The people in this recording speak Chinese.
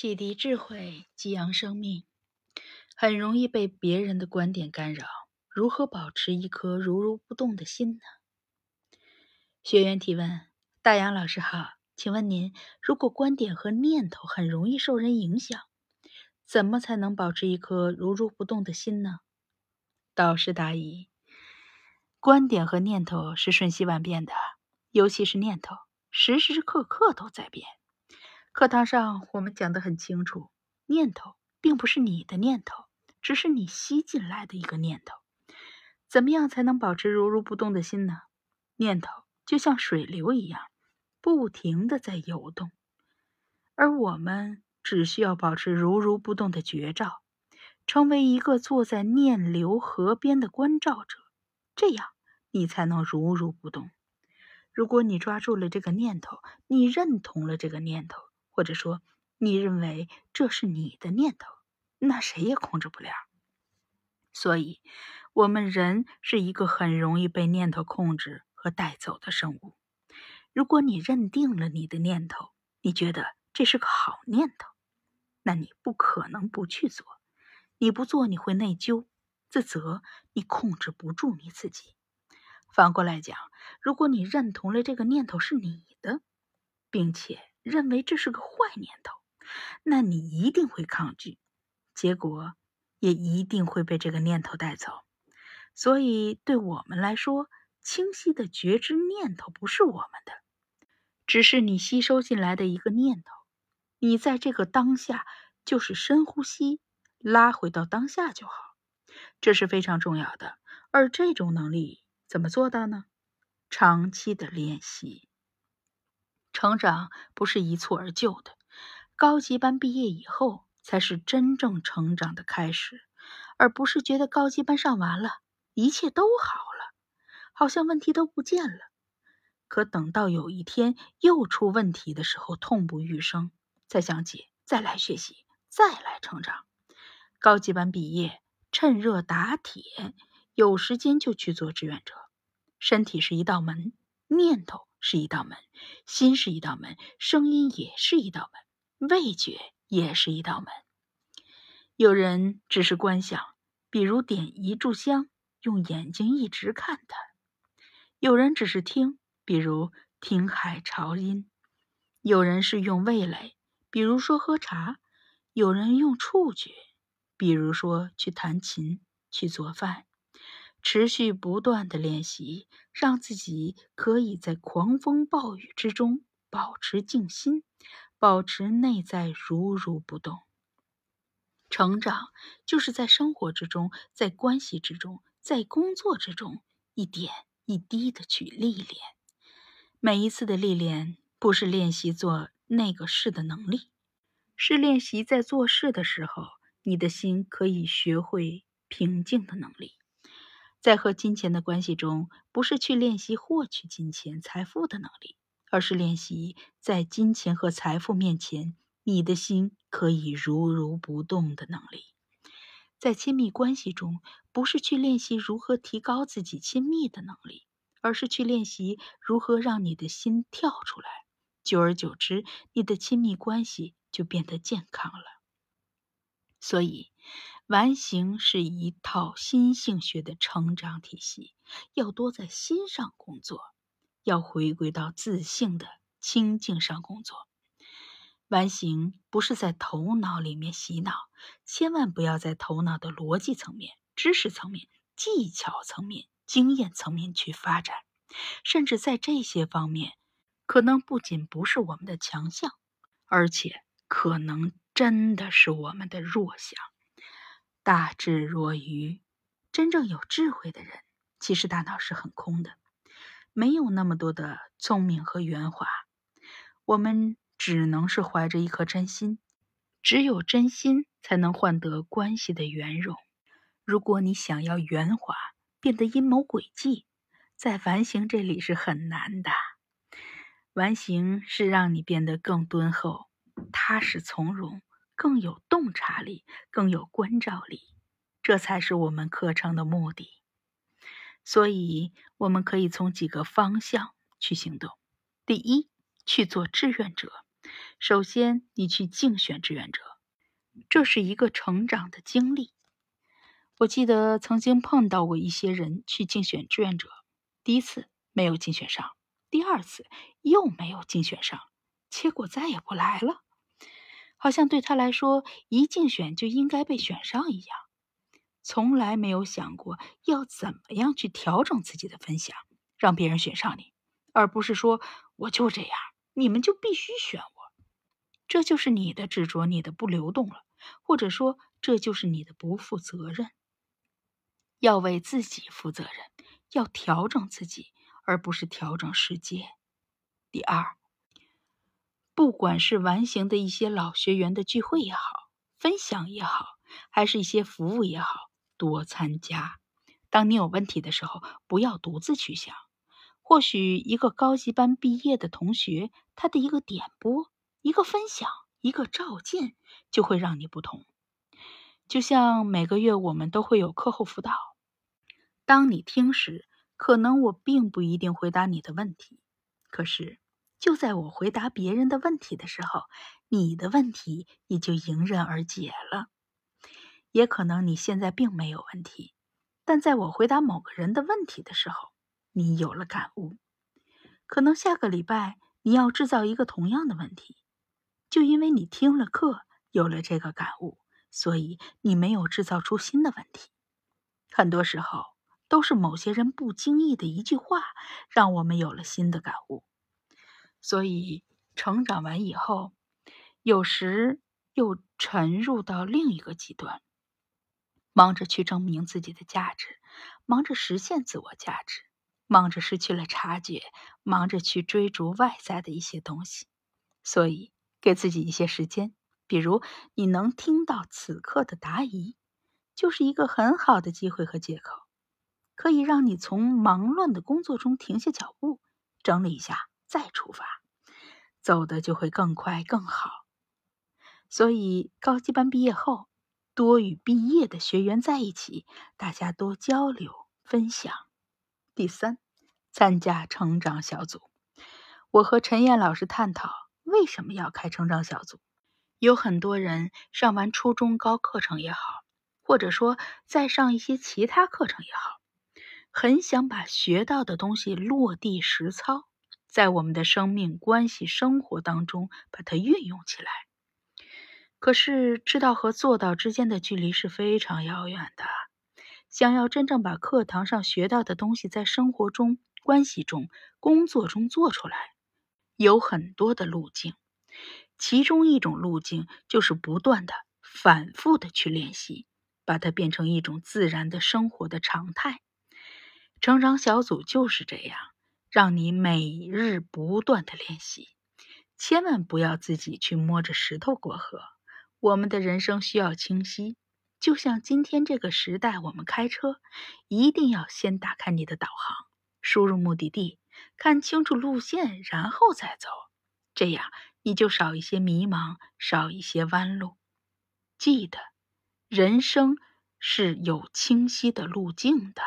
启迪智慧，激扬生命，很容易被别人的观点干扰。如何保持一颗如如不动的心呢？学员提问：大杨老师好，请问您，如果观点和念头很容易受人影响，怎么才能保持一颗如如不动的心呢？导师答疑：观点和念头是瞬息万变的，尤其是念头，时时刻刻都在变。课堂上我们讲得很清楚，念头并不是你的念头，只是你吸进来的一个念头。怎么样才能保持如如不动的心呢？念头就像水流一样，不停的在游动，而我们只需要保持如如不动的绝招，成为一个坐在念流河边的观照者，这样你才能如如不动。如果你抓住了这个念头，你认同了这个念头。或者说，你认为这是你的念头，那谁也控制不了。所以，我们人是一个很容易被念头控制和带走的生物。如果你认定了你的念头，你觉得这是个好念头，那你不可能不去做。你不做，你会内疚、自责，你控制不住你自己。反过来讲，如果你认同了这个念头是你的，并且。认为这是个坏念头，那你一定会抗拒，结果也一定会被这个念头带走。所以，对我们来说，清晰的觉知念头不是我们的，只是你吸收进来的一个念头。你在这个当下就是深呼吸，拉回到当下就好，这是非常重要的。而这种能力怎么做到呢？长期的练习。成长不是一蹴而就的，高级班毕业以后才是真正成长的开始，而不是觉得高级班上完了，一切都好了，好像问题都不见了。可等到有一天又出问题的时候，痛不欲生，才想起再来学习，再来成长。高级班毕业，趁热打铁，有时间就去做志愿者。身体是一道门，念头。是一道门，心是一道门，声音也是一道门，味觉也是一道门。有人只是观想，比如点一炷香，用眼睛一直看它；有人只是听，比如听海潮音；有人是用味蕾，比如说喝茶；有人用触觉，比如说去弹琴、去做饭。持续不断的练习，让自己可以在狂风暴雨之中保持静心，保持内在如如不动。成长就是在生活之中，在关系之中，在工作之中，一点一滴的去历练。每一次的历练，不是练习做那个事的能力，是练习在做事的时候，你的心可以学会平静的能力。在和金钱的关系中，不是去练习获取金钱、财富的能力，而是练习在金钱和财富面前，你的心可以如如不动的能力。在亲密关系中，不是去练习如何提高自己亲密的能力，而是去练习如何让你的心跳出来。久而久之，你的亲密关系就变得健康了。所以。完形是一套心性学的成长体系，要多在心上工作，要回归到自信的清净上工作。完形不是在头脑里面洗脑，千万不要在头脑的逻辑层面、知识层面、技巧层面、经验层面去发展，甚至在这些方面，可能不仅不是我们的强项，而且可能真的是我们的弱项。大智若愚，真正有智慧的人，其实大脑是很空的，没有那么多的聪明和圆滑。我们只能是怀着一颗真心，只有真心才能换得关系的圆融。如果你想要圆滑，变得阴谋诡计，在完形这里是很难的。完形是让你变得更敦厚、踏实、从容。更有洞察力，更有关照力，这才是我们课程的目的。所以，我们可以从几个方向去行动：第一，去做志愿者，首先，你去竞选志愿者，这是一个成长的经历。我记得曾经碰到过一些人去竞选志愿者，第一次没有竞选上，第二次又没有竞选上，结果再也不来了。好像对他来说，一竞选就应该被选上一样，从来没有想过要怎么样去调整自己的分享，让别人选上你，而不是说我就这样，你们就必须选我。这就是你的执着，你的不流动了，或者说这就是你的不负责任。要为自己负责任，要调整自己，而不是调整世界。第二，不管是完形的一些老学员的聚会也好，分享也好，还是一些服务也好，多参加。当你有问题的时候，不要独自去想。或许一个高级班毕业的同学，他的一个点拨。一个分享，一个照见，就会让你不同。就像每个月我们都会有课后辅导，当你听时，可能我并不一定回答你的问题，可是就在我回答别人的问题的时候，你的问题也就迎刃而解了。也可能你现在并没有问题，但在我回答某个人的问题的时候，你有了感悟。可能下个礼拜你要制造一个同样的问题。就因为你听了课，有了这个感悟，所以你没有制造出新的问题。很多时候都是某些人不经意的一句话，让我们有了新的感悟。所以成长完以后，有时又沉入到另一个极端，忙着去证明自己的价值，忙着实现自我价值，忙着失去了察觉，忙着去追逐外在的一些东西，所以。给自己一些时间，比如你能听到此刻的答疑，就是一个很好的机会和借口，可以让你从忙乱的工作中停下脚步，整理一下再出发，走的就会更快更好。所以高级班毕业后，多与毕业的学员在一起，大家多交流分享。第三，参加成长小组，我和陈燕老师探讨。为什么要开成长小组？有很多人上完初中高课程也好，或者说再上一些其他课程也好，很想把学到的东西落地实操，在我们的生命关系生活当中把它运用起来。可是知道和做到之间的距离是非常遥远的。想要真正把课堂上学到的东西在生活中、关系中、工作中做出来。有很多的路径，其中一种路径就是不断的、反复的去练习，把它变成一种自然的生活的常态。成长小组就是这样，让你每日不断的练习，千万不要自己去摸着石头过河。我们的人生需要清晰，就像今天这个时代，我们开车一定要先打开你的导航，输入目的地。看清楚路线，然后再走，这样你就少一些迷茫，少一些弯路。记得，人生是有清晰的路径的。